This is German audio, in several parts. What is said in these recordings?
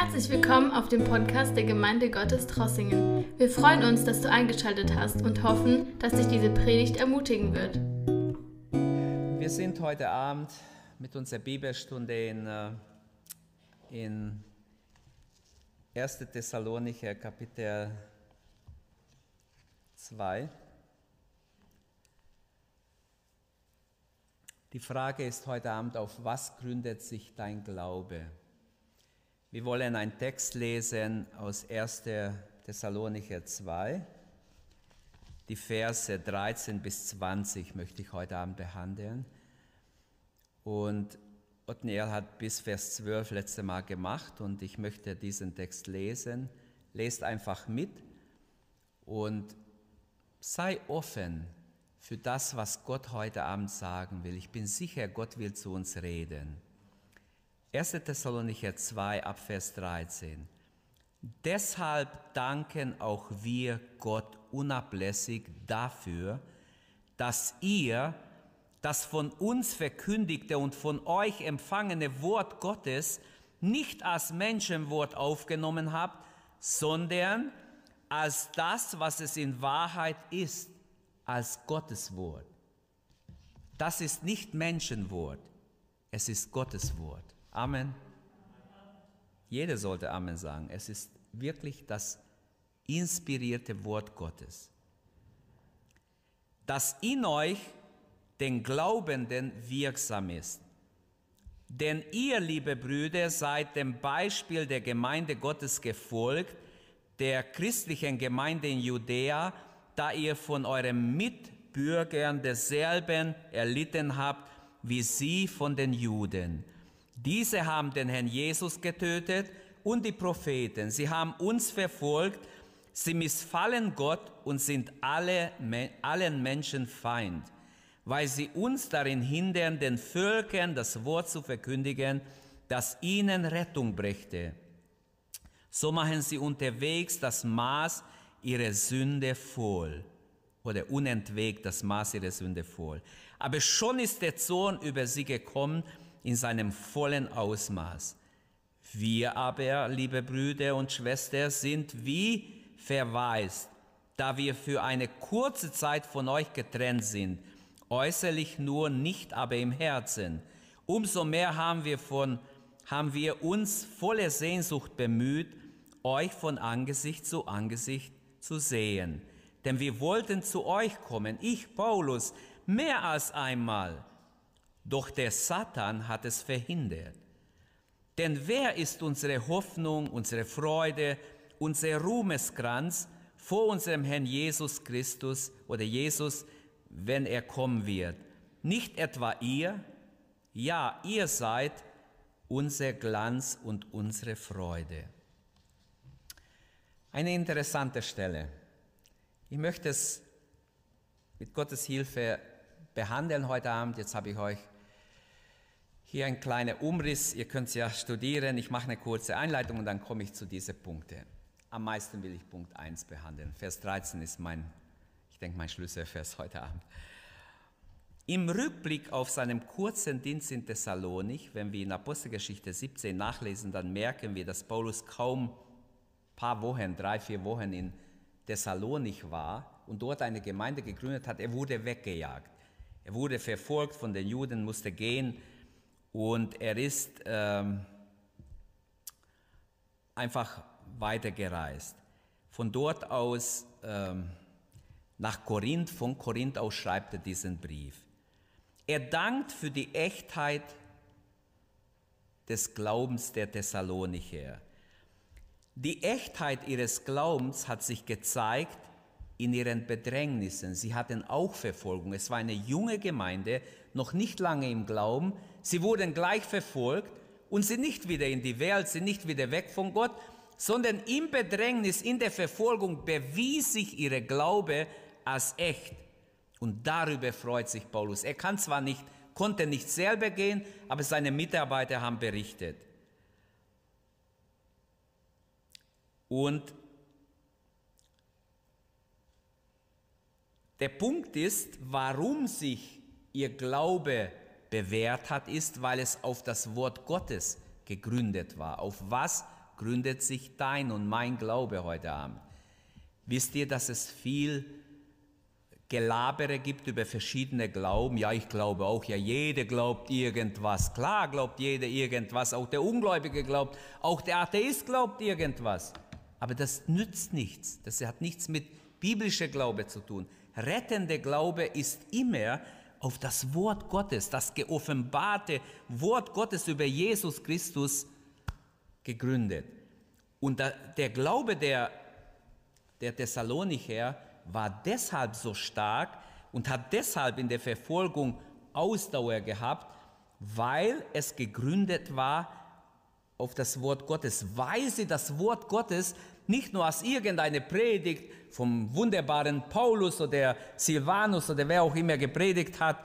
Herzlich willkommen auf dem Podcast der Gemeinde Gottes Trossingen. Wir freuen uns, dass du eingeschaltet hast und hoffen, dass dich diese Predigt ermutigen wird. Wir sind heute Abend mit unserer Bibelstunde in, äh, in 1. Thessalonicher Kapitel 2. Die Frage ist heute Abend, auf was gründet sich dein Glaube? Wir wollen einen Text lesen aus 1. Thessalonicher 2. Die Verse 13 bis 20 möchte ich heute Abend behandeln. Und Othniel hat bis Vers 12 letzte Mal gemacht und ich möchte diesen Text lesen. Lest einfach mit und sei offen für das, was Gott heute Abend sagen will. Ich bin sicher, Gott will zu uns reden. 1. Thessalonicher 2 ab Vers 13. Deshalb danken auch wir Gott unablässig dafür, dass ihr das von uns verkündigte und von euch empfangene Wort Gottes nicht als Menschenwort aufgenommen habt, sondern als das, was es in Wahrheit ist, als Gottes Wort. Das ist nicht Menschenwort, es ist Gottes Wort. Amen. Jeder sollte Amen sagen. Es ist wirklich das inspirierte Wort Gottes, das in euch den Glaubenden wirksam ist. Denn ihr, liebe Brüder, seid dem Beispiel der Gemeinde Gottes gefolgt, der christlichen Gemeinde in Judäa, da ihr von euren Mitbürgern derselben erlitten habt, wie sie von den Juden. Diese haben den Herrn Jesus getötet und die Propheten. Sie haben uns verfolgt, sie missfallen Gott und sind alle, allen Menschen Feind, weil sie uns darin hindern, den Völkern das Wort zu verkündigen, das ihnen Rettung brächte. So machen sie unterwegs das Maß ihrer Sünde voll oder unentwegt das Maß ihrer Sünde voll. Aber schon ist der Zorn über sie gekommen in seinem vollen Ausmaß. Wir aber, liebe Brüder und Schwestern, sind wie verwaist, da wir für eine kurze Zeit von euch getrennt sind, äußerlich nur, nicht aber im Herzen. Umso mehr haben wir, von, haben wir uns voller Sehnsucht bemüht, euch von Angesicht zu Angesicht zu sehen. Denn wir wollten zu euch kommen, ich, Paulus, mehr als einmal doch der Satan hat es verhindert. Denn wer ist unsere Hoffnung, unsere Freude, unser Ruhmeskranz vor unserem Herrn Jesus Christus oder Jesus, wenn er kommen wird? Nicht etwa ihr? Ja, ihr seid unser Glanz und unsere Freude. Eine interessante Stelle. Ich möchte es mit Gottes Hilfe behandeln heute Abend. Jetzt habe ich euch hier ein kleiner Umriss, ihr könnt es ja studieren. Ich mache eine kurze Einleitung und dann komme ich zu diesen Punkten. Am meisten will ich Punkt 1 behandeln. Vers 13 ist mein, ich denke, mein Schlüsselvers heute Abend. Im Rückblick auf seinen kurzen Dienst in Thessalonik, wenn wir in Apostelgeschichte 17 nachlesen, dann merken wir, dass Paulus kaum ein paar Wochen, drei, vier Wochen in Thessalonik war und dort eine Gemeinde gegründet hat. Er wurde weggejagt. Er wurde verfolgt von den Juden, musste gehen und er ist ähm, einfach weitergereist. Von dort aus ähm, nach Korinth, von Korinth aus schreibt er diesen Brief. Er dankt für die Echtheit des Glaubens der Thessalonicher. Die Echtheit ihres Glaubens hat sich gezeigt in ihren Bedrängnissen. Sie hatten auch Verfolgung. Es war eine junge Gemeinde, noch nicht lange im Glauben. Sie wurden gleich verfolgt und sind nicht wieder in die Welt, sind nicht wieder weg von Gott, sondern im Bedrängnis, in der Verfolgung bewies sich ihre Glaube als echt. Und darüber freut sich Paulus. Er kann zwar nicht, konnte nicht selber gehen, aber seine Mitarbeiter haben berichtet. Und der Punkt ist, warum sich ihr Glaube bewährt hat, ist, weil es auf das Wort Gottes gegründet war. Auf was gründet sich dein und mein Glaube heute Abend. Wisst ihr, dass es viel Gelabere gibt über verschiedene Glauben? Ja, ich glaube auch, ja, jeder glaubt irgendwas. Klar glaubt jeder irgendwas, auch der Ungläubige glaubt, auch der Atheist glaubt irgendwas. Aber das nützt nichts. Das hat nichts mit biblischer Glaube zu tun. Rettende Glaube ist immer auf das Wort Gottes, das geoffenbarte Wort Gottes über Jesus Christus gegründet. Und der Glaube der, der Thessalonicher war deshalb so stark und hat deshalb in der Verfolgung Ausdauer gehabt, weil es gegründet war auf das Wort Gottes, weil sie das Wort Gottes nicht nur als irgendeine Predigt vom wunderbaren Paulus oder Silvanus oder wer auch immer gepredigt hat,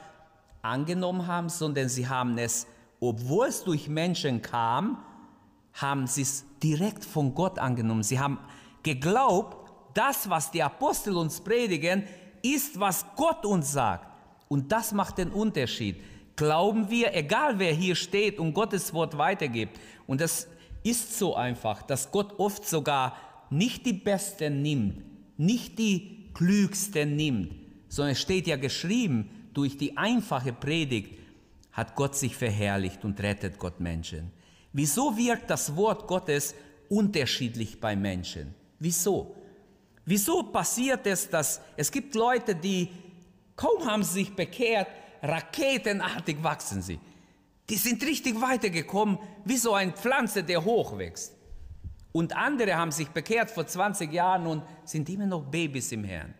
angenommen haben, sondern sie haben es, obwohl es durch Menschen kam, haben sie es direkt von Gott angenommen. Sie haben geglaubt, das, was die Apostel uns predigen, ist, was Gott uns sagt. Und das macht den Unterschied. Glauben wir, egal wer hier steht und Gottes Wort weitergibt. Und das ist so einfach, dass Gott oft sogar nicht die Besten nimmt, nicht die Klügsten nimmt, sondern es steht ja geschrieben, durch die einfache Predigt hat Gott sich verherrlicht und rettet Gott Menschen. Wieso wirkt das Wort Gottes unterschiedlich bei Menschen? Wieso? Wieso passiert es, dass es gibt Leute, die kaum haben sich bekehrt, raketenartig wachsen sie. Die sind richtig weitergekommen, wie so ein Pflanze, der hochwächst. Und andere haben sich bekehrt vor 20 Jahren und sind immer noch Babys im Herrn.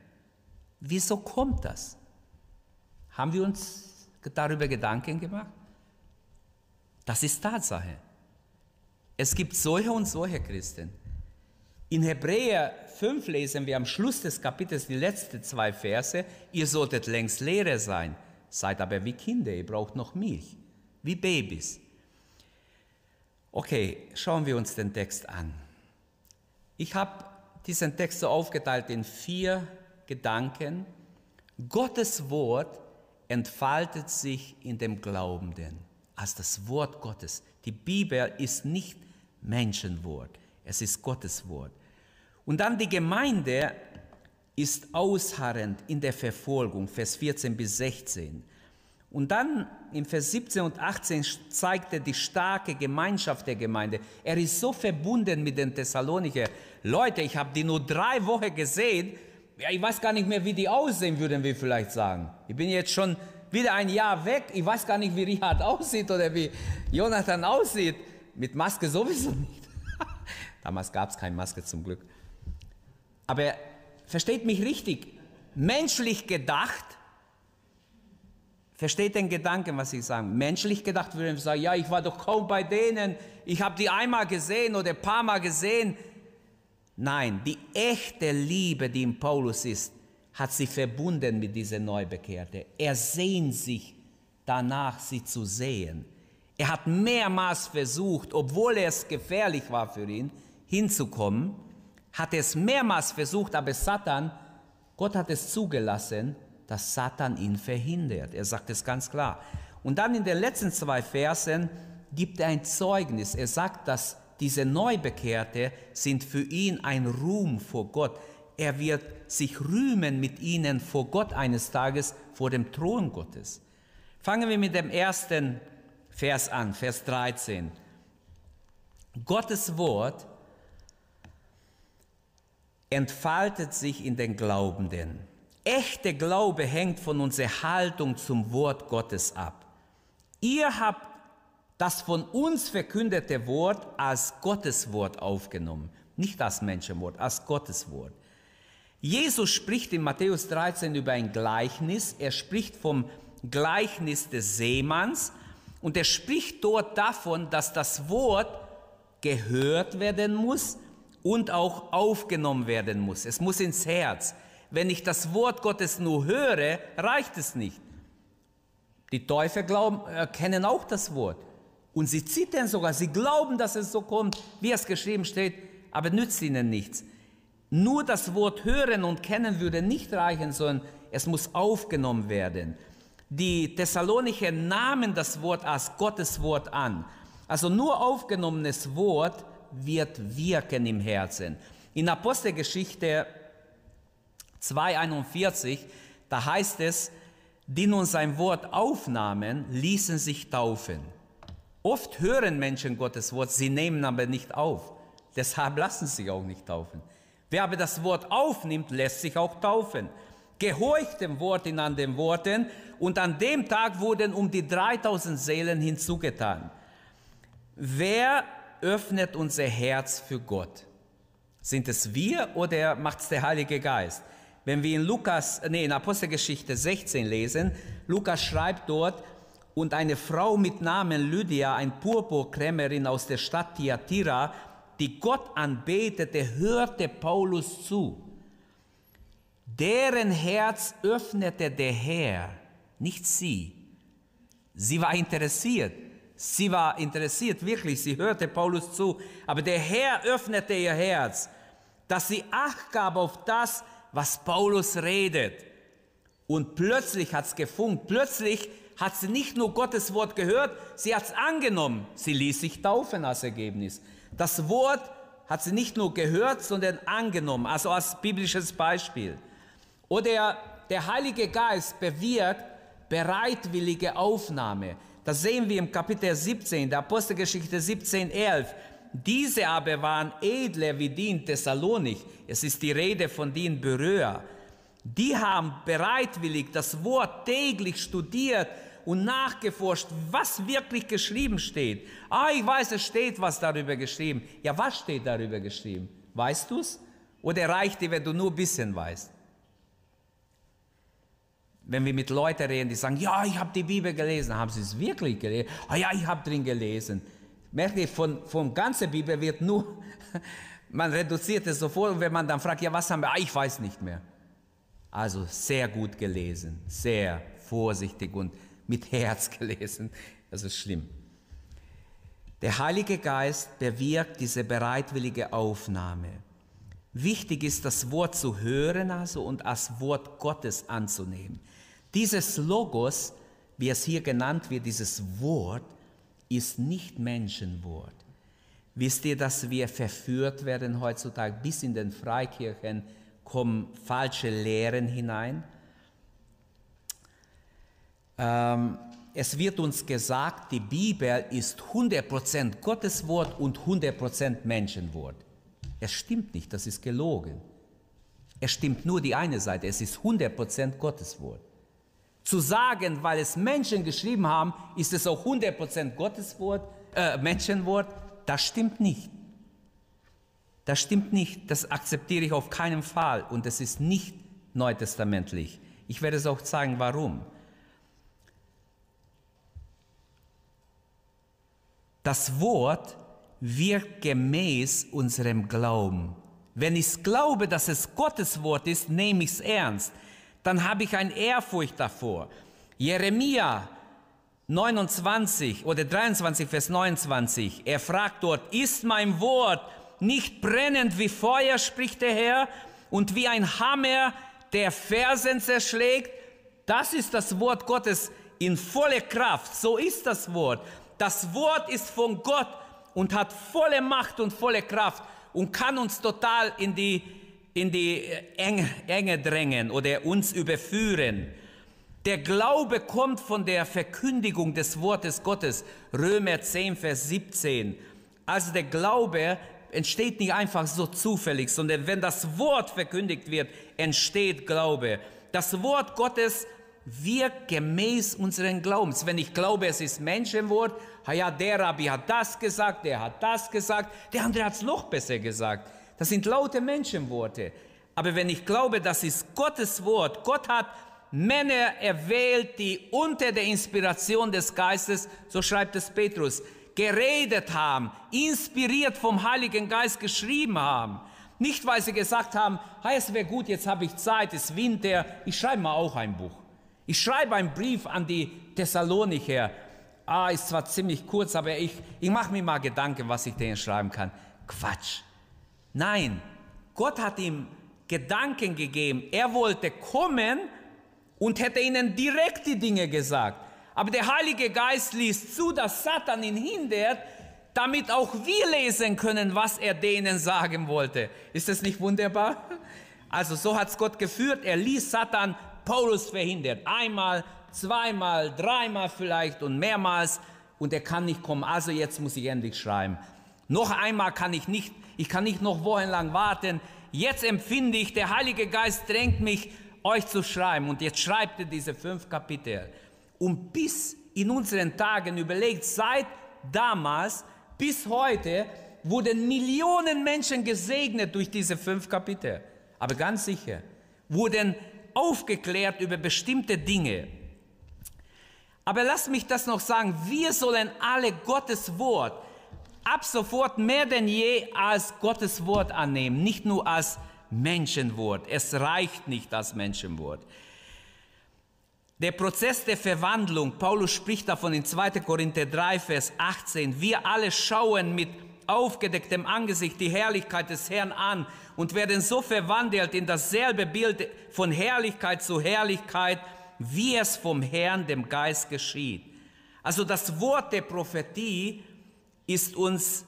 Wieso kommt das? Haben wir uns darüber Gedanken gemacht? Das ist Tatsache. Es gibt solche und solche Christen. In Hebräer 5 lesen wir am Schluss des Kapitels die letzten zwei Verse. Ihr solltet längst Lehrer sein, seid aber wie Kinder, ihr braucht noch Milch, wie Babys. Okay, schauen wir uns den Text an. Ich habe diesen Text so aufgeteilt in vier Gedanken. Gottes Wort entfaltet sich in dem Glaubenden als das Wort Gottes. Die Bibel ist nicht Menschenwort, es ist Gottes Wort. Und dann die Gemeinde ist ausharrend in der Verfolgung, Vers 14 bis 16. Und dann in Vers 17 und 18 zeigt er die starke Gemeinschaft der Gemeinde. Er ist so verbunden mit den Thessalonicher. Leute, ich habe die nur drei Wochen gesehen. Ja, ich weiß gar nicht mehr, wie die aussehen, würden wir vielleicht sagen. Ich bin jetzt schon wieder ein Jahr weg. Ich weiß gar nicht, wie Richard aussieht oder wie Jonathan aussieht. Mit Maske sowieso nicht. Damals gab es keine Maske zum Glück. Aber versteht mich richtig, menschlich gedacht, versteht den Gedanken, was ich sage. Menschlich gedacht würde ich sagen, ja, ich war doch kaum bei denen, ich habe die einmal gesehen oder ein paar Mal gesehen. Nein, die echte Liebe, die in Paulus ist, hat sich verbunden mit dieser Neubekehrte. Er sehnt sich danach, sie zu sehen. Er hat mehrmals versucht, obwohl es gefährlich war für ihn, hinzukommen hat es mehrmals versucht, aber Satan, Gott hat es zugelassen, dass Satan ihn verhindert. Er sagt es ganz klar. Und dann in den letzten zwei Versen gibt er ein Zeugnis. Er sagt, dass diese Neubekehrte sind für ihn ein Ruhm vor Gott. Er wird sich rühmen mit ihnen vor Gott eines Tages, vor dem Thron Gottes. Fangen wir mit dem ersten Vers an, Vers 13. Gottes Wort entfaltet sich in den Glaubenden. Echte Glaube hängt von unserer Haltung zum Wort Gottes ab. Ihr habt das von uns verkündete Wort als Gottes Wort aufgenommen, nicht als Menschenwort, als Gottes Wort. Jesus spricht in Matthäus 13 über ein Gleichnis. Er spricht vom Gleichnis des Seemanns und er spricht dort davon, dass das Wort gehört werden muss und auch aufgenommen werden muss. Es muss ins Herz. Wenn ich das Wort Gottes nur höre, reicht es nicht. Die Täufer glauben, kennen auch das Wort. Und sie zittern sogar, sie glauben, dass es so kommt, wie es geschrieben steht, aber nützt ihnen nichts. Nur das Wort hören und kennen würde nicht reichen, sondern es muss aufgenommen werden. Die Thessalonicher nahmen das Wort als Gottes Wort an. Also nur aufgenommenes Wort wird wirken im Herzen. In Apostelgeschichte 2,41, da heißt es, die nun sein Wort aufnahmen, ließen sich taufen. Oft hören Menschen Gottes Wort, sie nehmen aber nicht auf. Deshalb lassen sie sich auch nicht taufen. Wer aber das Wort aufnimmt, lässt sich auch taufen. Gehorcht dem Wort in an den Worten und an dem Tag wurden um die 3000 Seelen hinzugetan. Wer öffnet unser Herz für Gott? Sind es wir oder macht es der Heilige Geist? Wenn wir in Lukas, nee, in Apostelgeschichte 16 lesen, Lukas schreibt dort, und eine Frau mit Namen Lydia, ein Purpurkrämerin aus der Stadt Thyatira, die Gott anbetete, hörte Paulus zu. Deren Herz öffnete der Herr, nicht sie. Sie war interessiert. Sie war interessiert, wirklich. Sie hörte Paulus zu. Aber der Herr öffnete ihr Herz, dass sie Acht gab auf das, was Paulus redet. Und plötzlich hat es gefunkt. Plötzlich hat sie nicht nur Gottes Wort gehört, sie hat es angenommen. Sie ließ sich taufen als Ergebnis. Das Wort hat sie nicht nur gehört, sondern angenommen, also als biblisches Beispiel. Oder der Heilige Geist bewirkt bereitwillige Aufnahme. Das sehen wir im Kapitel 17, der Apostelgeschichte 17, 11. Diese aber waren edler wie die in Thessalonik. Es ist die Rede von den Beröer. Die haben bereitwillig das Wort täglich studiert und nachgeforscht, was wirklich geschrieben steht. Ah, ich weiß, es steht was darüber geschrieben. Ja, was steht darüber geschrieben? Weißt du es? Oder reicht dir, wenn du nur ein bisschen weißt? Wenn wir mit Leuten reden, die sagen, ja, ich habe die Bibel gelesen, haben sie es wirklich gelesen? Ah ja, ich habe drin gelesen. Merkt ihr, von, von ganzer Bibel wird nur, man reduziert es sofort und wenn man dann fragt, ja, was haben wir? Ah, ich weiß nicht mehr. Also sehr gut gelesen, sehr vorsichtig und mit Herz gelesen. Das ist schlimm. Der Heilige Geist bewirkt diese bereitwillige Aufnahme. Wichtig ist, das Wort zu hören also und als Wort Gottes anzunehmen. Dieses Logos, wie es hier genannt wird, dieses Wort, ist nicht Menschenwort. Wisst ihr, dass wir verführt werden heutzutage? Bis in den Freikirchen kommen falsche Lehren hinein. Ähm, es wird uns gesagt, die Bibel ist 100% Gottes Wort und 100% Menschenwort. Es stimmt nicht, das ist gelogen. Es stimmt nur die eine Seite, es ist 100% Gottes Wort. Zu sagen, weil es Menschen geschrieben haben, ist es auch 100% Gottes Wort, äh, Menschenwort, das stimmt nicht. Das stimmt nicht, das akzeptiere ich auf keinen Fall und es ist nicht neutestamentlich. Ich werde es auch zeigen, warum. Das Wort wirkt gemäß unserem Glauben. Wenn ich glaube, dass es Gottes Wort ist, nehme ich es ernst dann habe ich eine Ehrfurcht davor. Jeremia 29 oder 23, Vers 29, er fragt dort, ist mein Wort nicht brennend wie Feuer, spricht der Herr, und wie ein Hammer, der Fersen zerschlägt? Das ist das Wort Gottes in voller Kraft. So ist das Wort. Das Wort ist von Gott und hat volle Macht und volle Kraft und kann uns total in die in die Enge, drängen oder uns überführen. Der Glaube kommt von der Verkündigung des Wortes Gottes. Römer 10, Vers 17. Also der Glaube entsteht nicht einfach so zufällig, sondern wenn das Wort verkündigt wird, entsteht Glaube. Das Wort Gottes wirkt gemäß unseren Glaubens. Wenn ich glaube, es ist Menschenwort, ja, der Rabbi hat das gesagt, der hat das gesagt, der andere hat es noch besser gesagt. Das sind laute Menschenworte. Aber wenn ich glaube, das ist Gottes Wort, Gott hat Männer erwählt, die unter der Inspiration des Geistes, so schreibt es Petrus, geredet haben, inspiriert vom Heiligen Geist geschrieben haben. Nicht, weil sie gesagt haben, hey, es wäre gut, jetzt habe ich Zeit, es ist Winter, ich schreibe mal auch ein Buch. Ich schreibe einen Brief an die Thessalonicher. Ah, ist zwar ziemlich kurz, aber ich, ich mache mir mal Gedanken, was ich denen schreiben kann. Quatsch. Nein, Gott hat ihm Gedanken gegeben. Er wollte kommen und hätte ihnen direkt die Dinge gesagt. Aber der Heilige Geist ließ zu, dass Satan ihn hindert, damit auch wir lesen können, was er denen sagen wollte. Ist das nicht wunderbar? Also so hat es Gott geführt. Er ließ Satan Paulus verhindern. Einmal, zweimal, dreimal vielleicht und mehrmals. Und er kann nicht kommen. Also jetzt muss ich endlich schreiben. Noch einmal kann ich nicht, ich kann nicht noch wochenlang warten. Jetzt empfinde ich, der Heilige Geist drängt mich, euch zu schreiben. Und jetzt schreibt er diese fünf Kapitel. Und bis in unseren Tagen überlegt, seit damals bis heute wurden Millionen Menschen gesegnet durch diese fünf Kapitel. Aber ganz sicher, wurden aufgeklärt über bestimmte Dinge. Aber lasst mich das noch sagen, wir sollen alle Gottes Wort ab sofort mehr denn je als Gottes Wort annehmen, nicht nur als Menschenwort. Es reicht nicht als Menschenwort. Der Prozess der Verwandlung, Paulus spricht davon in 2. Korinther 3, Vers 18, wir alle schauen mit aufgedecktem Angesicht die Herrlichkeit des Herrn an und werden so verwandelt in dasselbe Bild von Herrlichkeit zu Herrlichkeit, wie es vom Herrn, dem Geist geschieht. Also das Wort der Prophetie ist uns,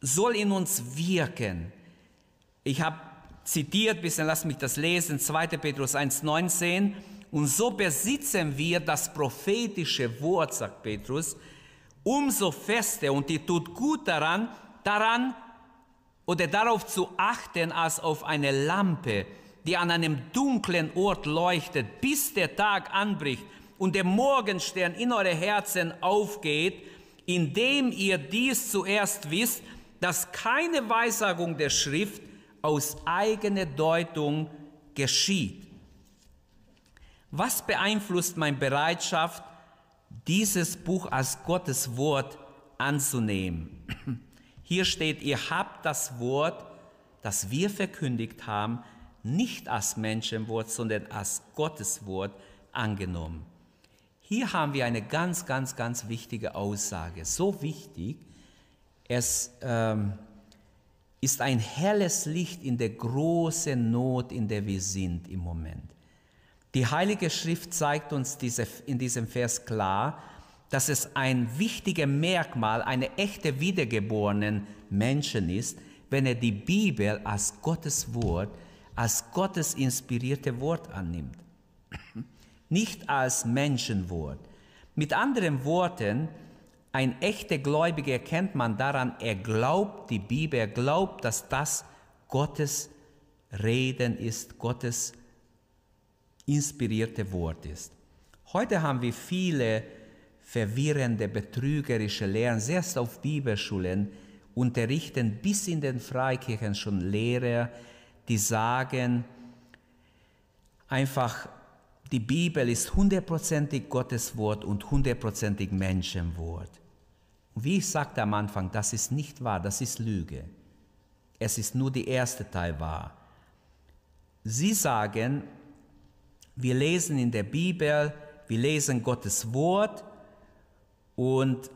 soll in uns wirken. Ich habe zitiert, bisschen lass mich das lesen, 2. Petrus 1,19. Und so besitzen wir das prophetische Wort, sagt Petrus, umso fester und die tut gut daran, daran oder darauf zu achten, als auf eine Lampe, die an einem dunklen Ort leuchtet, bis der Tag anbricht und der Morgenstern in eure Herzen aufgeht, indem ihr dies zuerst wisst, dass keine Weissagung der Schrift aus eigener Deutung geschieht. Was beeinflusst meine Bereitschaft, dieses Buch als Gottes Wort anzunehmen? Hier steht, ihr habt das Wort, das wir verkündigt haben, nicht als Menschenwort, sondern als Gottes Wort angenommen. Hier haben wir eine ganz, ganz, ganz wichtige Aussage. So wichtig, es ähm, ist ein helles Licht in der großen Not, in der wir sind im Moment. Die Heilige Schrift zeigt uns diese, in diesem Vers klar, dass es ein wichtiges Merkmal einer echten wiedergeborenen Menschen ist, wenn er die Bibel als Gottes Wort, als Gottes inspirierte Wort annimmt nicht als Menschenwort. Mit anderen Worten, ein echter Gläubiger erkennt man daran, er glaubt die Bibel, er glaubt, dass das Gottes Reden ist, Gottes inspirierte Wort ist. Heute haben wir viele verwirrende, betrügerische Lehren, selbst auf Bibelschulen unterrichten bis in den Freikirchen schon Lehrer, die sagen einfach, die Bibel ist hundertprozentig Gottes Wort und hundertprozentig Menschenwort. Wie ich sagte am Anfang, das ist nicht wahr, das ist Lüge. Es ist nur der erste Teil wahr. Sie sagen, wir lesen in der Bibel, wir lesen Gottes Wort und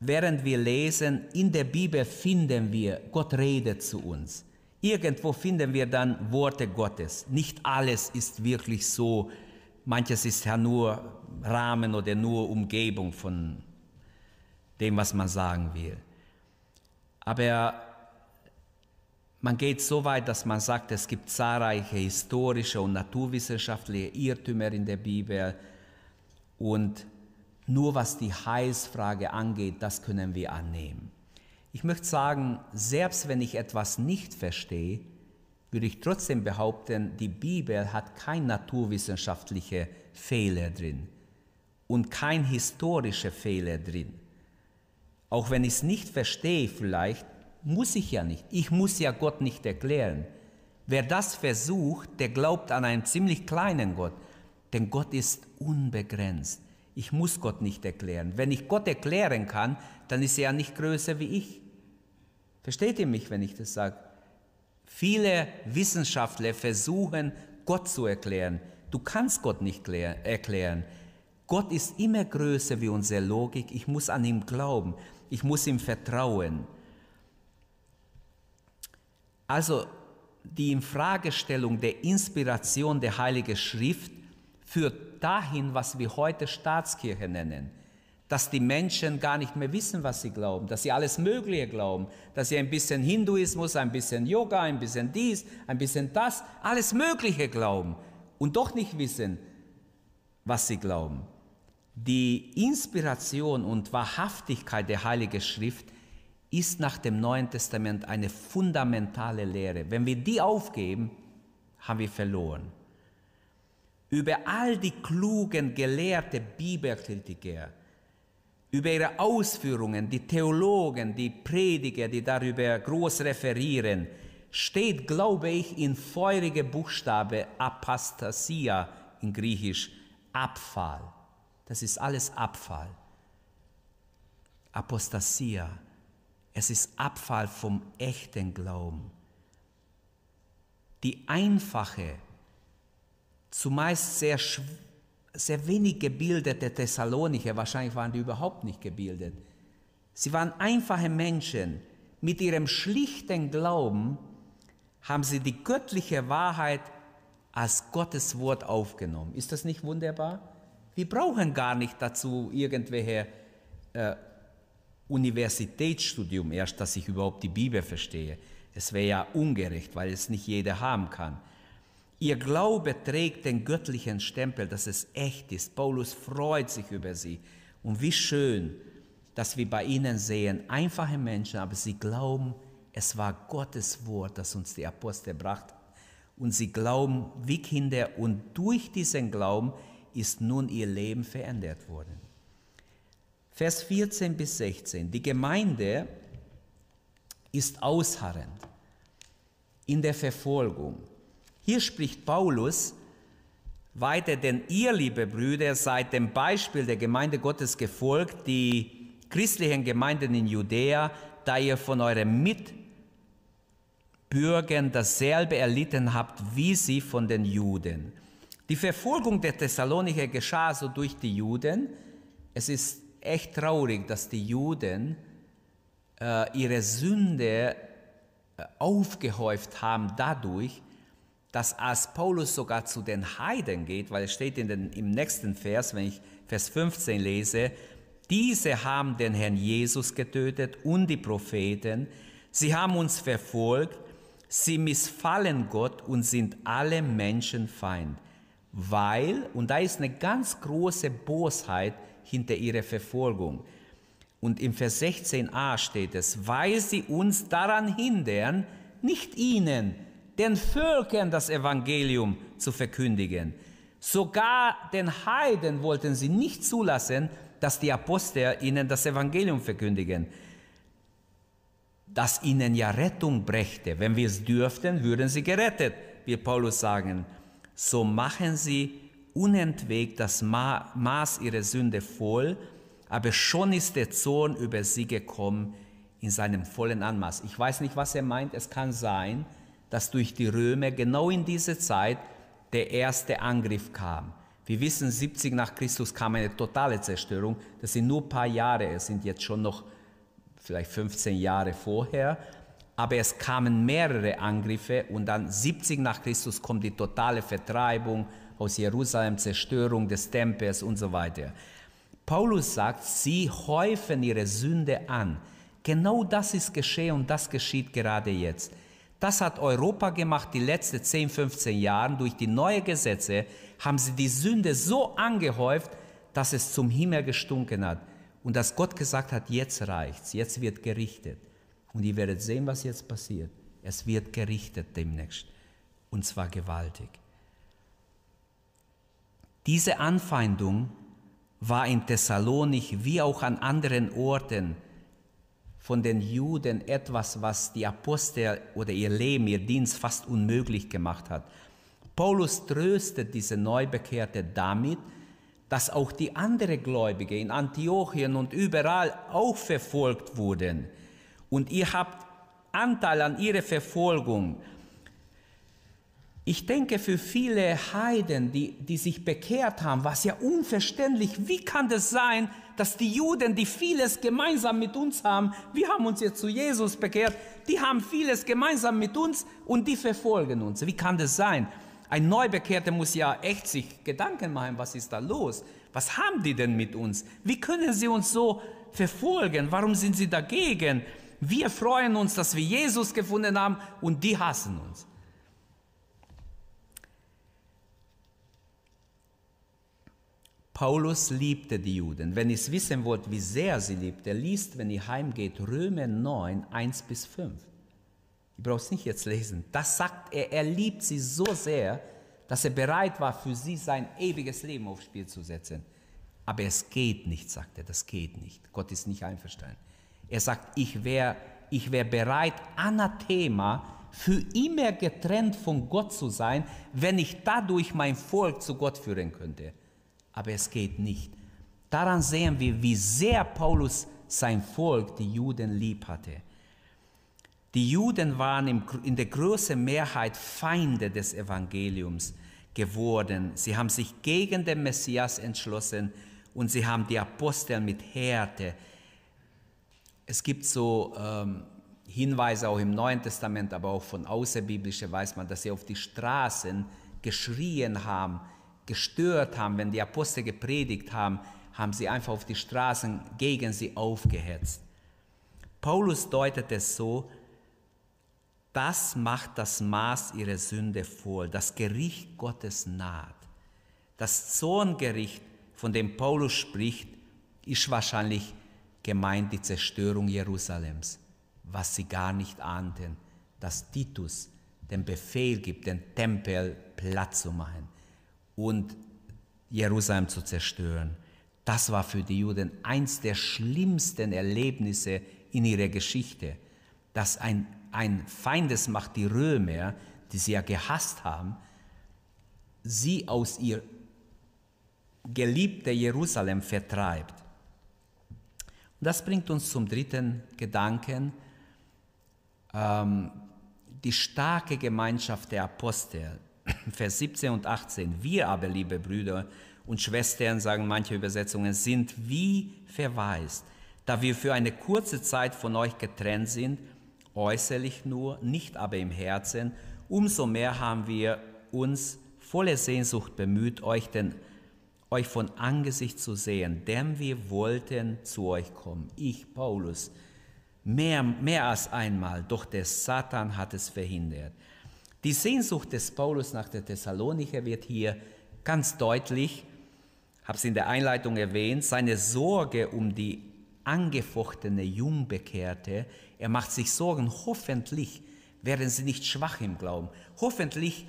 während wir lesen, in der Bibel finden wir, Gott redet zu uns. Irgendwo finden wir dann Worte Gottes. Nicht alles ist wirklich so. Manches ist ja nur Rahmen oder nur Umgebung von dem, was man sagen will. Aber man geht so weit, dass man sagt, es gibt zahlreiche historische und naturwissenschaftliche Irrtümer in der Bibel. Und nur was die Heilsfrage angeht, das können wir annehmen. Ich möchte sagen, selbst wenn ich etwas nicht verstehe, würde ich trotzdem behaupten, die Bibel hat kein naturwissenschaftliche Fehler drin und kein historische Fehler drin. Auch wenn ich es nicht verstehe vielleicht, muss ich ja nicht. Ich muss ja Gott nicht erklären. Wer das versucht, der glaubt an einen ziemlich kleinen Gott, denn Gott ist unbegrenzt. Ich muss Gott nicht erklären. Wenn ich Gott erklären kann, dann ist er ja nicht größer wie ich. Versteht ihr mich, wenn ich das sage? Viele Wissenschaftler versuchen, Gott zu erklären. Du kannst Gott nicht erklären. Gott ist immer größer wie unsere Logik. Ich muss an ihm glauben. Ich muss ihm vertrauen. Also die Infragestellung der Inspiration der Heiligen Schrift führt dahin, was wir heute Staatskirche nennen. Dass die Menschen gar nicht mehr wissen, was sie glauben, dass sie alles Mögliche glauben, dass sie ein bisschen Hinduismus, ein bisschen Yoga, ein bisschen dies, ein bisschen das, alles Mögliche glauben und doch nicht wissen, was sie glauben. Die Inspiration und Wahrhaftigkeit der Heiligen Schrift ist nach dem Neuen Testament eine fundamentale Lehre. Wenn wir die aufgeben, haben wir verloren. Über all die klugen, gelehrten Bibelkritiker, über ihre Ausführungen, die Theologen, die Prediger, die darüber groß referieren, steht, glaube ich, in feurige Buchstabe Apastasia in Griechisch, Abfall. Das ist alles Abfall. Apostasia. Es ist Abfall vom echten Glauben. Die einfache, zumeist sehr schwere, sehr wenig gebildete Thessalonicher, wahrscheinlich waren die überhaupt nicht gebildet. Sie waren einfache Menschen. Mit ihrem schlichten Glauben haben sie die göttliche Wahrheit als Gottes Wort aufgenommen. Ist das nicht wunderbar? Wir brauchen gar nicht dazu irgendwelche äh, Universitätsstudium erst, dass ich überhaupt die Bibel verstehe. Es wäre ja ungerecht, weil es nicht jeder haben kann. Ihr Glaube trägt den göttlichen Stempel, dass es echt ist. Paulus freut sich über sie. Und wie schön, dass wir bei ihnen sehen, einfache Menschen, aber sie glauben, es war Gottes Wort, das uns die Apostel brachte. Und sie glauben wie Kinder und durch diesen Glauben ist nun ihr Leben verändert worden. Vers 14 bis 16. Die Gemeinde ist ausharrend in der Verfolgung hier spricht Paulus weiter, denn ihr, liebe Brüder, seid dem Beispiel der Gemeinde Gottes gefolgt, die christlichen Gemeinden in Judäa, da ihr von euren Mitbürgern dasselbe erlitten habt, wie sie von den Juden. Die Verfolgung der Thessalonicher geschah so durch die Juden. Es ist echt traurig, dass die Juden äh, ihre Sünde äh, aufgehäuft haben dadurch, dass als Paulus sogar zu den Heiden geht, weil es steht in den, im nächsten Vers, wenn ich Vers 15 lese, diese haben den Herrn Jesus getötet und die Propheten, sie haben uns verfolgt, sie missfallen Gott und sind alle Menschen Feind, weil, und da ist eine ganz große Bosheit hinter ihrer Verfolgung, und im Vers 16a steht es, weil sie uns daran hindern, nicht ihnen, den Völkern das Evangelium zu verkündigen. Sogar den Heiden wollten sie nicht zulassen, dass die Apostel ihnen das Evangelium verkündigen, das ihnen ja Rettung brächte. Wenn wir es dürften, würden sie gerettet, wie Paulus sagen. So machen sie unentwegt das Maß ihrer Sünde voll, aber schon ist der Zorn über sie gekommen in seinem vollen Anmaß. Ich weiß nicht, was er meint. Es kann sein, dass durch die Römer genau in diese Zeit der erste Angriff kam. Wir wissen, 70 nach Christus kam eine totale Zerstörung. Das sind nur ein paar Jahre, es sind jetzt schon noch vielleicht 15 Jahre vorher. Aber es kamen mehrere Angriffe und dann 70 nach Christus kommt die totale Vertreibung aus Jerusalem, Zerstörung des Tempels und so weiter. Paulus sagt, sie häufen ihre Sünde an. Genau das ist geschehen und das geschieht gerade jetzt. Das hat Europa gemacht die letzten 10, 15 Jahre. Durch die neuen Gesetze haben sie die Sünde so angehäuft, dass es zum Himmel gestunken hat. Und dass Gott gesagt hat, jetzt reicht's, jetzt wird gerichtet. Und ihr werdet sehen, was jetzt passiert. Es wird gerichtet demnächst. Und zwar gewaltig. Diese Anfeindung war in Thessalonik wie auch an anderen Orten von den Juden etwas, was die Apostel oder ihr Leben, ihr Dienst fast unmöglich gemacht hat. Paulus tröstet diese Neubekehrte damit, dass auch die anderen Gläubige in Antiochien und überall auch verfolgt wurden. Und ihr habt Anteil an ihrer Verfolgung. Ich denke, für viele Heiden, die, die sich bekehrt haben, war es ja unverständlich, wie kann das sein, dass die Juden, die vieles gemeinsam mit uns haben, wir haben uns jetzt zu Jesus bekehrt, die haben vieles gemeinsam mit uns und die verfolgen uns. Wie kann das sein? Ein Neubekehrter muss ja echt sich Gedanken machen, was ist da los? Was haben die denn mit uns? Wie können sie uns so verfolgen? Warum sind sie dagegen? Wir freuen uns, dass wir Jesus gefunden haben und die hassen uns. Paulus liebte die Juden. Wenn ihr es wissen wollt, wie sehr sie liebt, er liest, wenn ihr heimgeht, Römer 9, 1 bis 5. Ich brauche es nicht jetzt lesen. Das sagt er, er liebt sie so sehr, dass er bereit war, für sie sein ewiges Leben aufs Spiel zu setzen. Aber es geht nicht, sagt er, das geht nicht. Gott ist nicht einverstanden. Er sagt, ich wäre ich wär bereit, anathema, für immer getrennt von Gott zu sein, wenn ich dadurch mein Volk zu Gott führen könnte. Aber es geht nicht. Daran sehen wir, wie sehr Paulus sein Volk, die Juden, lieb hatte. Die Juden waren in der großen Mehrheit Feinde des Evangeliums geworden. Sie haben sich gegen den Messias entschlossen und sie haben die Apostel mit Härte. Es gibt so ähm, Hinweise auch im Neuen Testament, aber auch von außerbiblischer weiß man, dass sie auf die Straßen geschrien haben, gestört haben, wenn die Apostel gepredigt haben, haben sie einfach auf die Straßen gegen sie aufgehetzt. Paulus deutet es so, das macht das Maß ihrer Sünde voll. Das Gericht Gottes naht. Das Zorngericht, von dem Paulus spricht, ist wahrscheinlich gemeint die Zerstörung Jerusalems, was sie gar nicht ahnten, dass Titus den Befehl gibt, den Tempel platt zu machen und Jerusalem zu zerstören. Das war für die Juden eins der schlimmsten Erlebnisse in ihrer Geschichte, dass ein ein Feindesmacht, die Römer, die sie ja gehasst haben, sie aus ihr geliebten Jerusalem vertreibt. Und das bringt uns zum dritten Gedanken, ähm, die starke Gemeinschaft der Apostel. Vers 17 und 18. Wir aber, liebe Brüder und Schwestern, sagen manche Übersetzungen, sind wie verwaist, da wir für eine kurze Zeit von euch getrennt sind äußerlich nur, nicht aber im Herzen, umso mehr haben wir uns voller Sehnsucht bemüht, euch, denn, euch von Angesicht zu sehen, denn wir wollten zu euch kommen. Ich, Paulus, mehr, mehr als einmal, doch der Satan hat es verhindert. Die Sehnsucht des Paulus nach der Thessalonicher wird hier ganz deutlich, habe es in der Einleitung erwähnt, seine Sorge um die angefochtene Jungbekehrte. Er macht sich Sorgen, hoffentlich werden sie nicht schwach im Glauben. Hoffentlich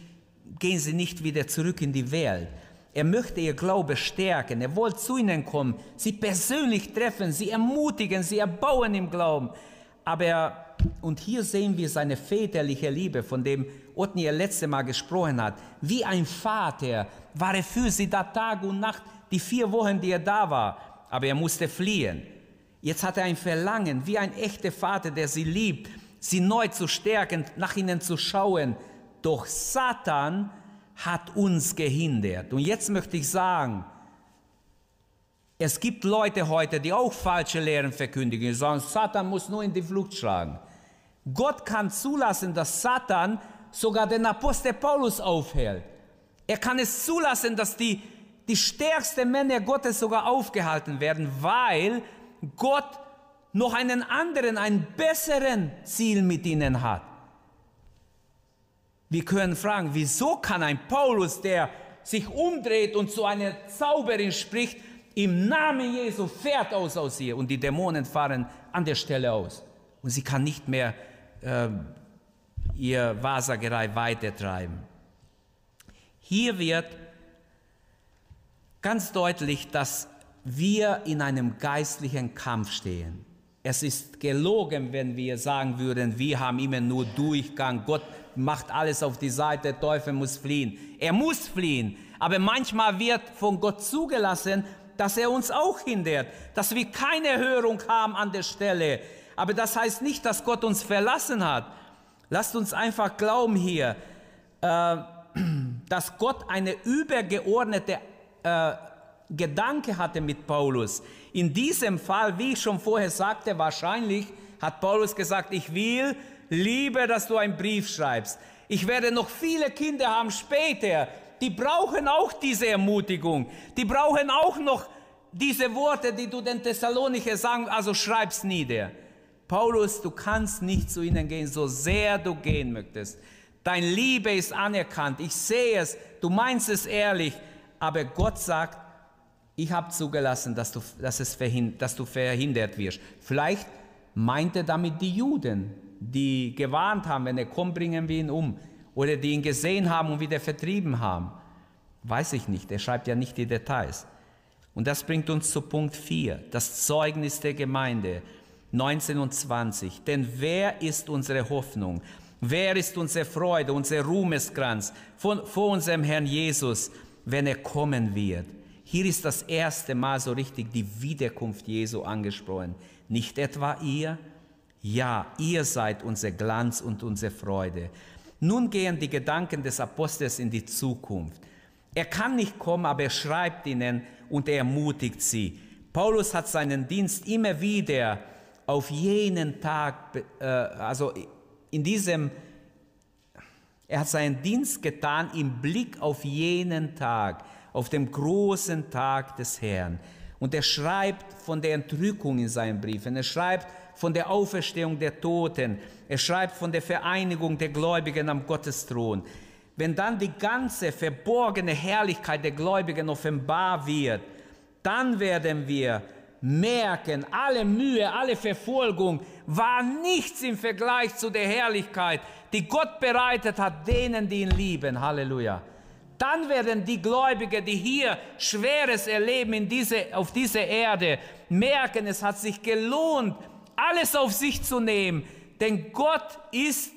gehen sie nicht wieder zurück in die Welt. Er möchte ihr Glaube stärken. Er wollte zu ihnen kommen, sie persönlich treffen, sie ermutigen, sie erbauen im Glauben. Aber, und hier sehen wir seine väterliche Liebe, von dem Otni ihr letzte Mal gesprochen hat. Wie ein Vater war er für sie da Tag und Nacht, die vier Wochen, die er da war. Aber er musste fliehen. Jetzt hat er ein Verlangen, wie ein echter Vater, der sie liebt, sie neu zu stärken, nach ihnen zu schauen. Doch Satan hat uns gehindert. Und jetzt möchte ich sagen, es gibt Leute heute, die auch falsche Lehren verkündigen. Die sagen, Satan muss nur in die Flucht schlagen. Gott kann zulassen, dass Satan sogar den Apostel Paulus aufhält. Er kann es zulassen, dass die, die stärksten Männer Gottes sogar aufgehalten werden, weil Gott noch einen anderen, einen besseren Ziel mit ihnen hat. Wir können fragen, wieso kann ein Paulus, der sich umdreht und zu einer Zauberin spricht, im Namen Jesu fährt aus aus ihr und die Dämonen fahren an der Stelle aus. Und sie kann nicht mehr äh, ihr Wahrsagerei weitertreiben. Hier wird ganz deutlich, dass wir in einem geistlichen Kampf stehen. Es ist gelogen, wenn wir sagen würden, wir haben immer nur Durchgang, Gott macht alles auf die Seite, der Teufel muss fliehen. Er muss fliehen, aber manchmal wird von Gott zugelassen, dass er uns auch hindert, dass wir keine Erhörung haben an der Stelle. Aber das heißt nicht, dass Gott uns verlassen hat. Lasst uns einfach glauben hier, äh, dass Gott eine übergeordnete äh, Gedanke hatte mit Paulus. In diesem Fall, wie ich schon vorher sagte, wahrscheinlich hat Paulus gesagt, ich will lieber, dass du einen Brief schreibst. Ich werde noch viele Kinder haben später. die brauchen auch diese Ermutigung. Die brauchen auch noch diese Worte, die du den Thessalonicher sagen, also schreib's nieder. Paulus, du kannst nicht zu ihnen gehen, so sehr du gehen möchtest. Dein Liebe ist anerkannt. Ich sehe es. Du meinst es ehrlich. Aber Gott sagt, ich habe zugelassen, dass du, dass, es verhind, dass du verhindert wirst. Vielleicht meint er damit die Juden, die gewarnt haben, wenn er kommt, bringen wir ihn um. Oder die ihn gesehen haben und wieder vertrieben haben. Weiß ich nicht. Er schreibt ja nicht die Details. Und das bringt uns zu Punkt 4, das Zeugnis der Gemeinde 19 und 20. Denn wer ist unsere Hoffnung? Wer ist unsere Freude, unser Ruhmeskranz vor, vor unserem Herrn Jesus, wenn er kommen wird? Hier ist das erste Mal so richtig die Wiederkunft Jesu angesprochen. Nicht etwa ihr? Ja, ihr seid unser Glanz und unsere Freude. Nun gehen die Gedanken des Apostels in die Zukunft. Er kann nicht kommen, aber er schreibt ihnen und er ermutigt sie. Paulus hat seinen Dienst immer wieder auf jenen Tag, äh, also in diesem, er hat seinen Dienst getan im Blick auf jenen Tag, auf dem großen Tag des Herrn. Und er schreibt von der Entrückung in seinen Briefen. Er schreibt von der Auferstehung der Toten. Er schreibt von der Vereinigung der Gläubigen am Gottesthron. Wenn dann die ganze verborgene Herrlichkeit der Gläubigen offenbar wird, dann werden wir merken, alle Mühe, alle Verfolgung war nichts im Vergleich zu der Herrlichkeit, die Gott bereitet hat denen, die ihn lieben. Halleluja. Dann werden die Gläubigen, die hier Schweres erleben in diese, auf dieser Erde, merken, es hat sich gelohnt, alles auf sich zu nehmen. Denn Gott ist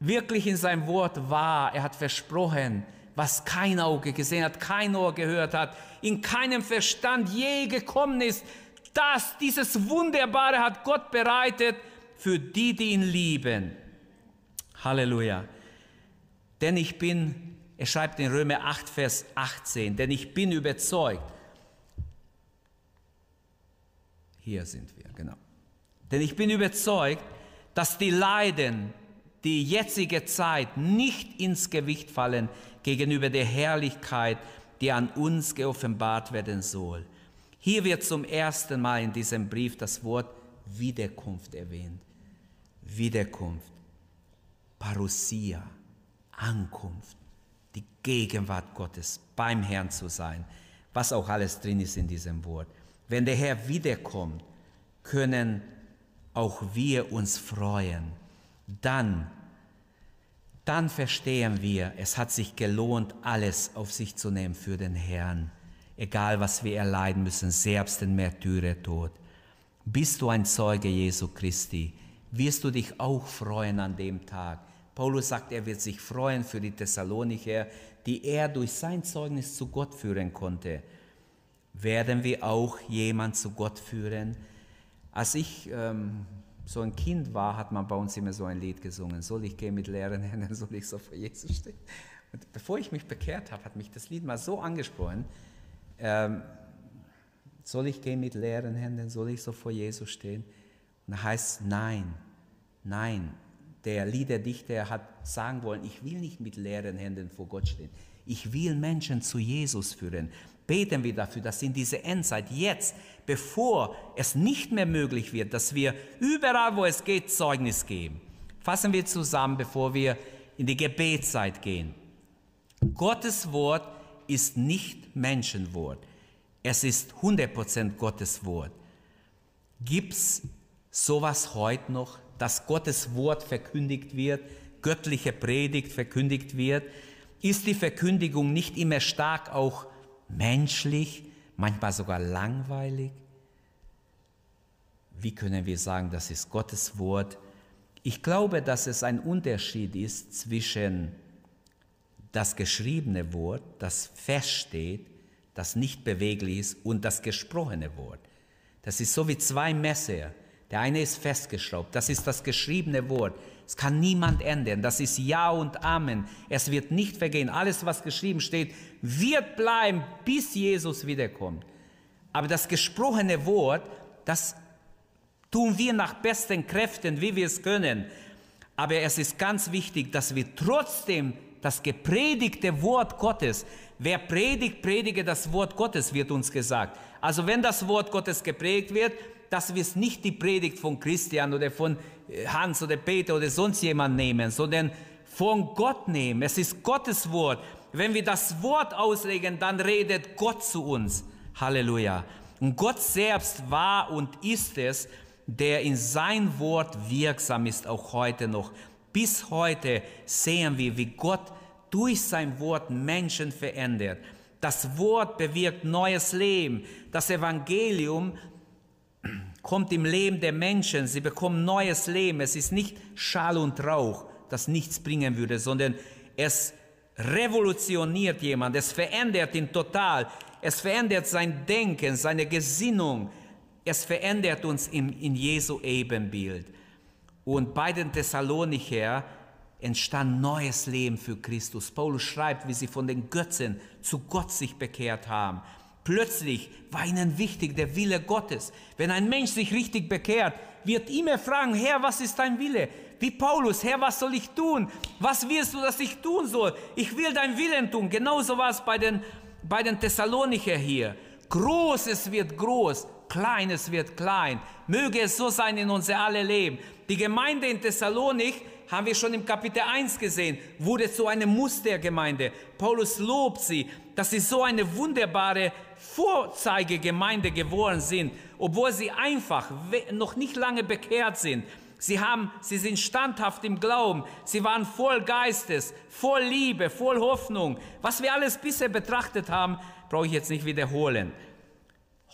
wirklich in seinem Wort wahr. Er hat versprochen, was kein Auge gesehen hat, kein Ohr gehört hat, in keinem Verstand je gekommen ist. Das, dieses Wunderbare hat Gott bereitet für die, die ihn lieben. Halleluja. Denn ich bin, er schreibt in Römer 8, Vers 18, denn ich bin überzeugt, hier sind wir, genau. Denn ich bin überzeugt, dass die Leiden, die jetzige Zeit nicht ins Gewicht fallen gegenüber der Herrlichkeit, die an uns geoffenbart werden soll. Hier wird zum ersten Mal in diesem Brief das Wort Wiederkunft erwähnt. Wiederkunft, Parousia, Ankunft, die Gegenwart Gottes, beim Herrn zu sein, was auch alles drin ist in diesem Wort. Wenn der Herr wiederkommt, können auch wir uns freuen. Dann dann verstehen wir, es hat sich gelohnt, alles auf sich zu nehmen für den Herrn, egal was wir erleiden müssen, selbst den Märtyrertod. Bist du ein Zeuge Jesu Christi, wirst du dich auch freuen an dem Tag. Paulus sagt, er wird sich freuen für die Thessalonicher, die er durch sein Zeugnis zu Gott führen konnte. Werden wir auch jemand zu Gott führen? Als ich ähm, so ein Kind war, hat man bei uns immer so ein Lied gesungen. Soll ich gehen mit leeren Händen, soll ich so vor Jesus stehen? Und bevor ich mich bekehrt habe, hat mich das Lied mal so angesprochen. Ähm, soll ich gehen mit leeren Händen, soll ich so vor Jesus stehen? Und da heißt nein, nein. Der Liederdichter hat sagen wollen, ich will nicht mit leeren Händen vor Gott stehen. Ich will Menschen zu Jesus führen beten wir dafür, dass in dieser Endzeit jetzt, bevor es nicht mehr möglich wird, dass wir überall, wo es geht, Zeugnis geben. Fassen wir zusammen, bevor wir in die Gebetszeit gehen. Gottes Wort ist nicht Menschenwort. Es ist 100% Gottes Wort. Gibt es sowas heute noch, dass Gottes Wort verkündigt wird, göttliche Predigt verkündigt wird? Ist die Verkündigung nicht immer stark auch menschlich, manchmal sogar langweilig? Wie können wir sagen, das ist Gottes Wort? Ich glaube, dass es ein Unterschied ist zwischen das geschriebene Wort, das feststeht, das nicht beweglich ist, und das gesprochene Wort. Das ist so wie zwei Messer. Der eine ist festgeschraubt, das ist das geschriebene Wort. Es kann niemand ändern. Das ist Ja und Amen. Es wird nicht vergehen. Alles, was geschrieben steht, wird bleiben, bis Jesus wiederkommt. Aber das gesprochene Wort, das tun wir nach besten Kräften, wie wir es können. Aber es ist ganz wichtig, dass wir trotzdem das gepredigte Wort Gottes. Wer predigt, predige das Wort Gottes, wird uns gesagt. Also wenn das Wort Gottes geprägt wird, dass wir es nicht die Predigt von Christian oder von äh, Hans oder Peter oder sonst jemand nehmen, sondern von Gott nehmen. Es ist Gottes Wort. Wenn wir das Wort auslegen, dann redet Gott zu uns. Halleluja. Und Gott selbst war und ist es, der in sein Wort wirksam ist, auch heute noch. Bis heute sehen wir, wie Gott durch sein Wort Menschen verändert. Das Wort bewirkt neues Leben. Das Evangelium kommt im Leben der Menschen. Sie bekommen neues Leben. Es ist nicht Schall und Rauch, das nichts bringen würde, sondern es revolutioniert jemand. Es verändert ihn total. Es verändert sein Denken, seine Gesinnung. Es verändert uns in, in Jesu Ebenbild. Und bei den Thessalonicher entstand neues Leben für Christus. Paulus schreibt, wie sie von den Götzen zu Gott sich bekehrt haben. Plötzlich war ihnen wichtig der Wille Gottes. Wenn ein Mensch sich richtig bekehrt, wird immer fragen, Herr, was ist dein Wille? Wie Paulus, Herr, was soll ich tun? Was willst du, dass ich tun soll? Ich will dein Willen tun. Genauso war es bei den, bei den Thessalonicher hier. Großes wird groß, Kleines wird klein. Möge es so sein in unser alle Leben. Die Gemeinde in Thessalonik, haben wir schon im Kapitel 1 gesehen, wurde zu einer Mustergemeinde. Paulus lobt sie, dass sie so eine wunderbare Vorzeigegemeinde geworden sind, obwohl sie einfach noch nicht lange bekehrt sind. Sie, haben, sie sind standhaft im Glauben. Sie waren voll Geistes, voll Liebe, voll Hoffnung. Was wir alles bisher betrachtet haben, brauche ich jetzt nicht wiederholen.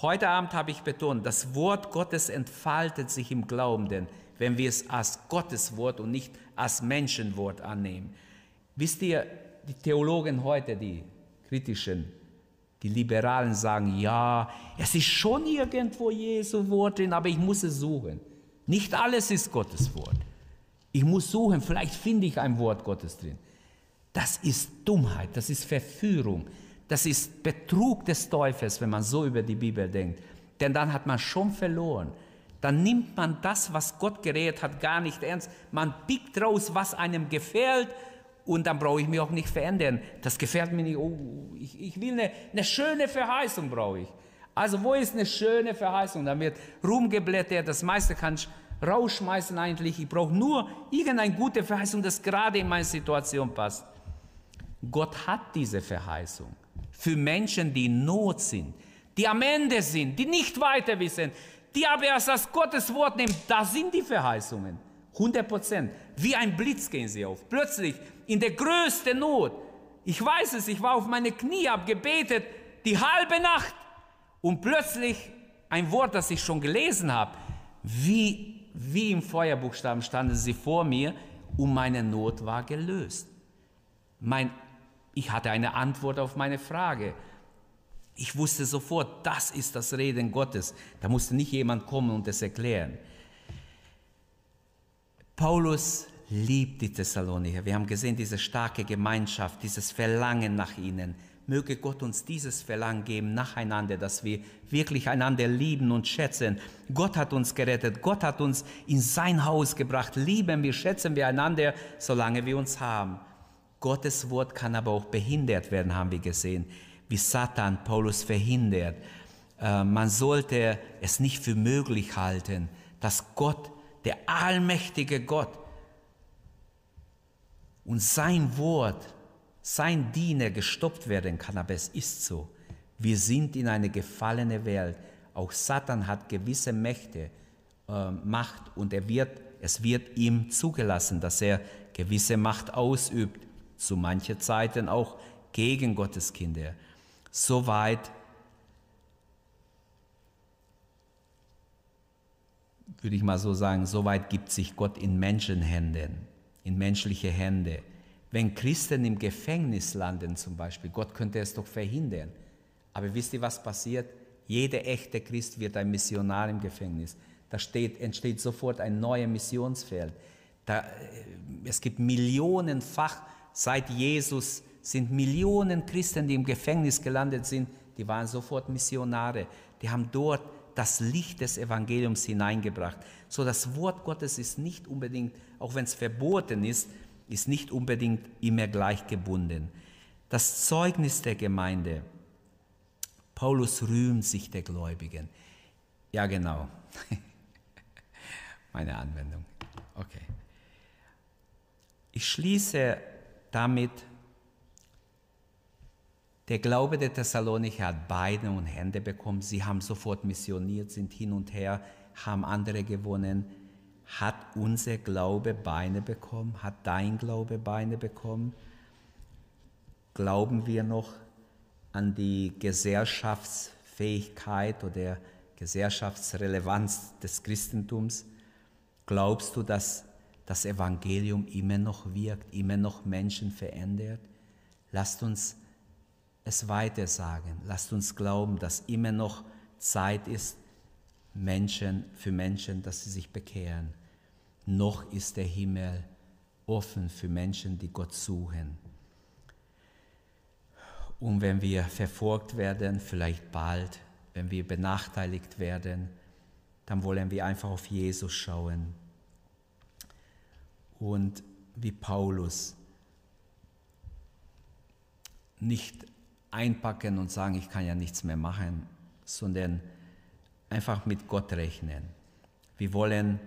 Heute Abend habe ich betont, das Wort Gottes entfaltet sich im Glauben, denn wenn wir es als Gottes Wort und nicht als Menschenwort annehmen. Wisst ihr, die Theologen heute, die kritischen, die Liberalen sagen, ja, es ist schon irgendwo Jesu Wort drin, aber ich muss es suchen. Nicht alles ist Gottes Wort. Ich muss suchen, vielleicht finde ich ein Wort Gottes drin. Das ist Dummheit, das ist Verführung, das ist Betrug des Teufels, wenn man so über die Bibel denkt. Denn dann hat man schon verloren. Dann nimmt man das, was Gott geredet hat, gar nicht ernst. Man pickt raus, was einem gefällt und dann brauche ich mich auch nicht verändern. Das gefällt mir nicht. Oh, ich, ich will eine, eine schöne Verheißung, brauche ich. Also wo ist eine schöne Verheißung? Da wird rumgeblättert, das meiste kann ich rausschmeißen eigentlich. Ich brauche nur irgendeine gute Verheißung, das gerade in meine Situation passt. Gott hat diese Verheißung für Menschen, die in Not sind, die am Ende sind, die nicht weiter wissen, die aber erst das Gottes Wort nehmen. Da sind die Verheißungen. 100 Prozent. Wie ein Blitz gehen sie auf. Plötzlich in der größten Not. Ich weiß es, ich war auf meine Knie, habe gebetet, die halbe Nacht. Und plötzlich ein Wort, das ich schon gelesen habe, wie, wie im Feuerbuchstaben standen sie vor mir und meine Not war gelöst. Mein, ich hatte eine Antwort auf meine Frage. Ich wusste sofort, das ist das Reden Gottes. Da musste nicht jemand kommen und es erklären. Paulus liebt die Thessalonicher. Wir haben gesehen, diese starke Gemeinschaft, dieses Verlangen nach ihnen. Möge Gott uns dieses Verlangen geben nacheinander, dass wir wirklich einander lieben und schätzen. Gott hat uns gerettet, Gott hat uns in sein Haus gebracht. Lieben wir, schätzen wir einander, solange wir uns haben. Gottes Wort kann aber auch behindert werden, haben wir gesehen, wie Satan Paulus verhindert. Äh, man sollte es nicht für möglich halten, dass Gott, der allmächtige Gott und sein Wort sein Diener gestoppt werden kann, aber es ist so. Wir sind in eine gefallene Welt. Auch Satan hat gewisse Mächte, äh, Macht und er wird, es wird ihm zugelassen, dass er gewisse Macht ausübt, zu manchen Zeiten auch gegen Gottes Kinder. Soweit würde ich mal so sagen, soweit gibt sich Gott in Menschenhänden, in menschliche Hände. Wenn Christen im Gefängnis landen zum Beispiel, Gott könnte es doch verhindern. Aber wisst ihr, was passiert? Jeder echte Christ wird ein Missionar im Gefängnis. Da steht, entsteht sofort ein neues Missionsfeld. Da, äh, es gibt millionenfach, seit Jesus sind Millionen Christen, die im Gefängnis gelandet sind, die waren sofort Missionare. Die haben dort das Licht des Evangeliums hineingebracht. So das Wort Gottes ist nicht unbedingt, auch wenn es verboten ist, ist nicht unbedingt immer gleich gebunden. Das Zeugnis der Gemeinde. Paulus rühmt sich der Gläubigen. Ja, genau. Meine Anwendung. Okay. Ich schließe damit, der Glaube der Thessalonicher hat Beine und Hände bekommen. Sie haben sofort missioniert, sind hin und her, haben andere gewonnen. Hat unser Glaube Beine bekommen? Hat dein Glaube Beine bekommen? Glauben wir noch an die Gesellschaftsfähigkeit oder Gesellschaftsrelevanz des Christentums? Glaubst du, dass das Evangelium immer noch wirkt, immer noch Menschen verändert? Lasst uns es weiter sagen. Lasst uns glauben, dass immer noch Zeit ist, Menschen, für Menschen, dass sie sich bekehren. Noch ist der Himmel offen für Menschen, die Gott suchen. Und wenn wir verfolgt werden, vielleicht bald, wenn wir benachteiligt werden, dann wollen wir einfach auf Jesus schauen. Und wie Paulus nicht einpacken und sagen, ich kann ja nichts mehr machen, sondern einfach mit Gott rechnen. Wir wollen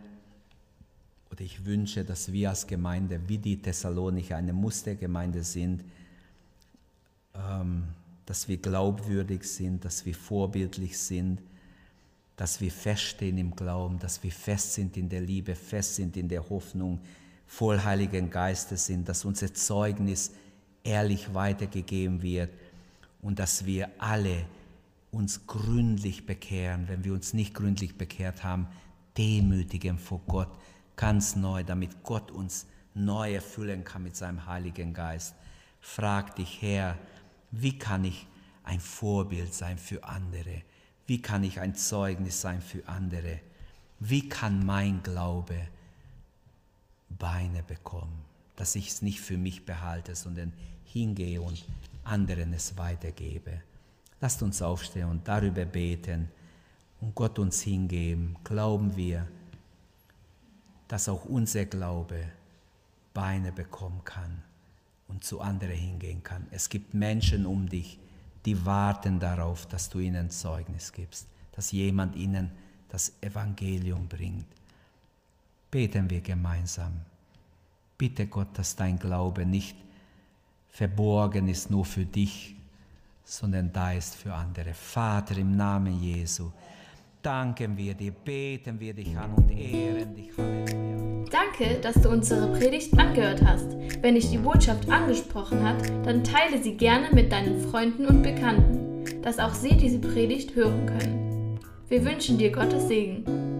oder ich wünsche, dass wir als Gemeinde wie die Thessalonicher eine Mustergemeinde sind, ähm, dass wir glaubwürdig sind, dass wir vorbildlich sind, dass wir feststehen im Glauben, dass wir fest sind in der Liebe, fest sind in der Hoffnung, voll Heiligen Geistes sind, dass unser Zeugnis ehrlich weitergegeben wird und dass wir alle uns gründlich bekehren, wenn wir uns nicht gründlich bekehrt haben, demütigen vor Gott ganz neu, damit Gott uns neu erfüllen kann mit seinem Heiligen Geist. Frag dich, Herr, wie kann ich ein Vorbild sein für andere? Wie kann ich ein Zeugnis sein für andere? Wie kann mein Glaube Beine bekommen, dass ich es nicht für mich behalte, sondern hingehe und anderen es weitergebe. Lasst uns aufstehen und darüber beten und Gott uns hingeben. Glauben wir, dass auch unser Glaube Beine bekommen kann und zu anderen hingehen kann. Es gibt Menschen um dich, die warten darauf, dass du ihnen Zeugnis gibst, dass jemand ihnen das Evangelium bringt. Beten wir gemeinsam. Bitte Gott, dass dein Glaube nicht verborgen ist nur für dich, sondern da ist für andere. Vater, im Namen Jesu, danken wir dir, beten wir dich an und ehren dich. Halleluja. Danke, dass du unsere Predigt angehört hast. Wenn dich die Botschaft angesprochen hat, dann teile sie gerne mit deinen Freunden und Bekannten, dass auch sie diese Predigt hören können. Wir wünschen dir Gottes Segen.